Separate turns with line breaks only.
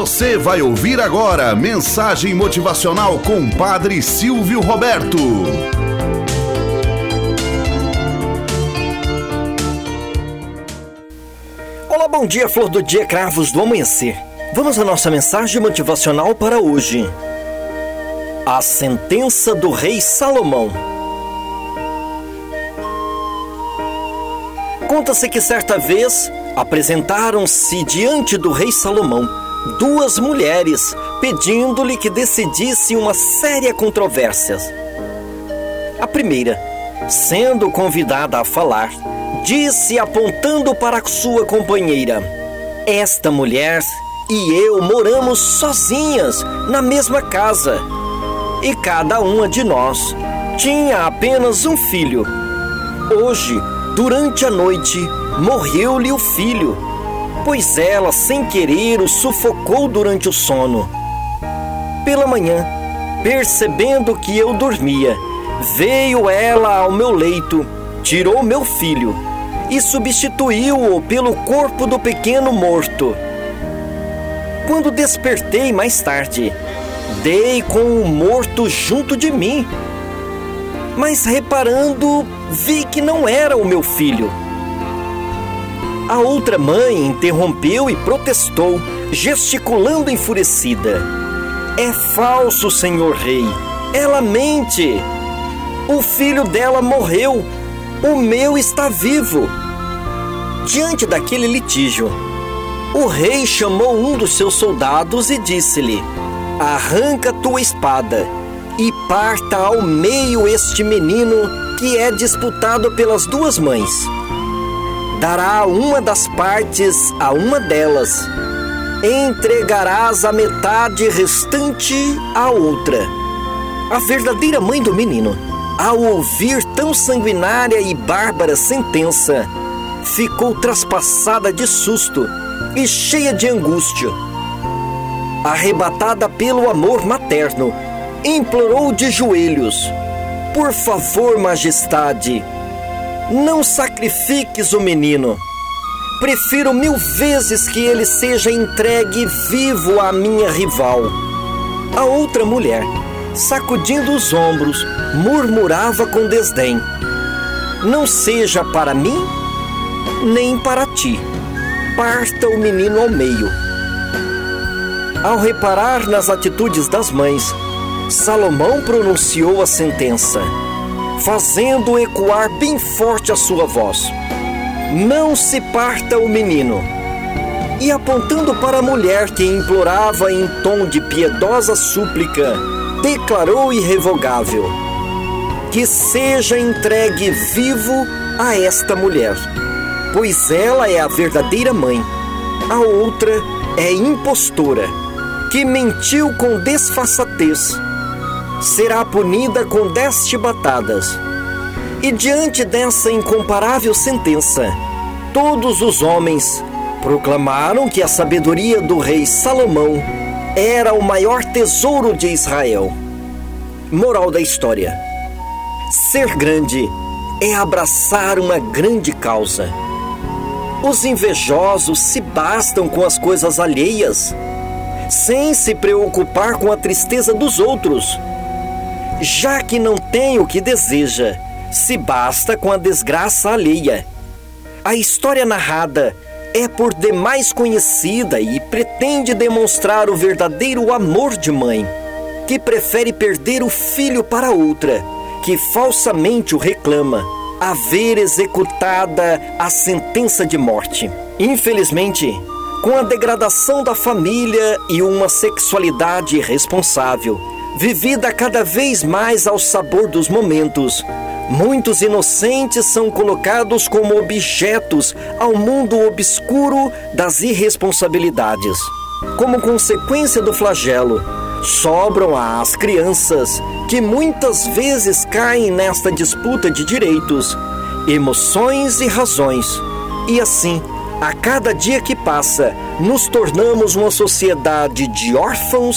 Você vai ouvir agora mensagem motivacional com Padre Silvio Roberto.
Olá, bom dia, flor do dia, cravos do amanhecer. Vamos à nossa mensagem motivacional para hoje. A sentença do rei Salomão. Conta-se que certa vez apresentaram-se diante do rei Salomão duas mulheres, pedindo-lhe que decidisse uma séria controvérsia. A primeira, sendo convidada a falar, disse apontando para sua companheira: Esta mulher e eu moramos sozinhas na mesma casa. E cada uma de nós tinha apenas um filho. Hoje, durante a noite, morreu-lhe o filho, pois ela, sem querer, o sufocou durante o sono. Pela manhã, percebendo que eu dormia, veio ela ao meu leito, tirou meu filho e substituiu-o pelo corpo do pequeno morto. Quando despertei mais tarde, dei com o morto junto de mim. Mas reparando, vi que não era o meu filho. A outra mãe interrompeu e protestou, gesticulando enfurecida. É falso, senhor rei. Ela mente. O filho dela morreu. O meu está vivo. Diante daquele litígio, o rei chamou um dos seus soldados e disse-lhe: Arranca tua espada e parta ao meio este menino que é disputado pelas duas mães dará uma das partes a uma delas, entregarás a metade restante à outra. A verdadeira mãe do menino, ao ouvir tão sanguinária e bárbara sentença, ficou traspassada de susto e cheia de angústia. Arrebatada pelo amor materno, implorou de joelhos: Por favor, majestade, não sacrifiques o menino. Prefiro mil vezes que ele seja entregue vivo à minha rival. A outra mulher, sacudindo os ombros, murmurava com desdém: Não seja para mim, nem para ti. Parta o menino ao meio. Ao reparar nas atitudes das mães, Salomão pronunciou a sentença fazendo ecoar bem forte a sua voz: Não se parta o menino. E apontando para a mulher que implorava em tom de piedosa súplica, declarou irrevogável: Que seja entregue vivo a esta mulher, pois ela é a verdadeira mãe. A outra é impostora, que mentiu com desfaçatez será punida com dez chibatadas. E diante dessa incomparável sentença, todos os homens proclamaram que a sabedoria do rei Salomão era o maior tesouro de Israel. Moral da história: Ser grande é abraçar uma grande causa. Os invejosos se bastam com as coisas alheias, sem se preocupar com a tristeza dos outros já que não tem o que deseja, se basta com a desgraça alheia. A história narrada é por demais conhecida e pretende demonstrar o verdadeiro amor de mãe, que prefere perder o filho para outra, que falsamente o reclama, a ver executada a sentença de morte. Infelizmente, com a degradação da família e uma sexualidade irresponsável, vivida cada vez mais ao sabor dos momentos. Muitos inocentes são colocados como objetos ao mundo obscuro das irresponsabilidades. Como consequência do flagelo, sobram às crianças que muitas vezes caem nesta disputa de direitos, emoções e razões. E assim, a cada dia que passa, nos tornamos uma sociedade de órfãos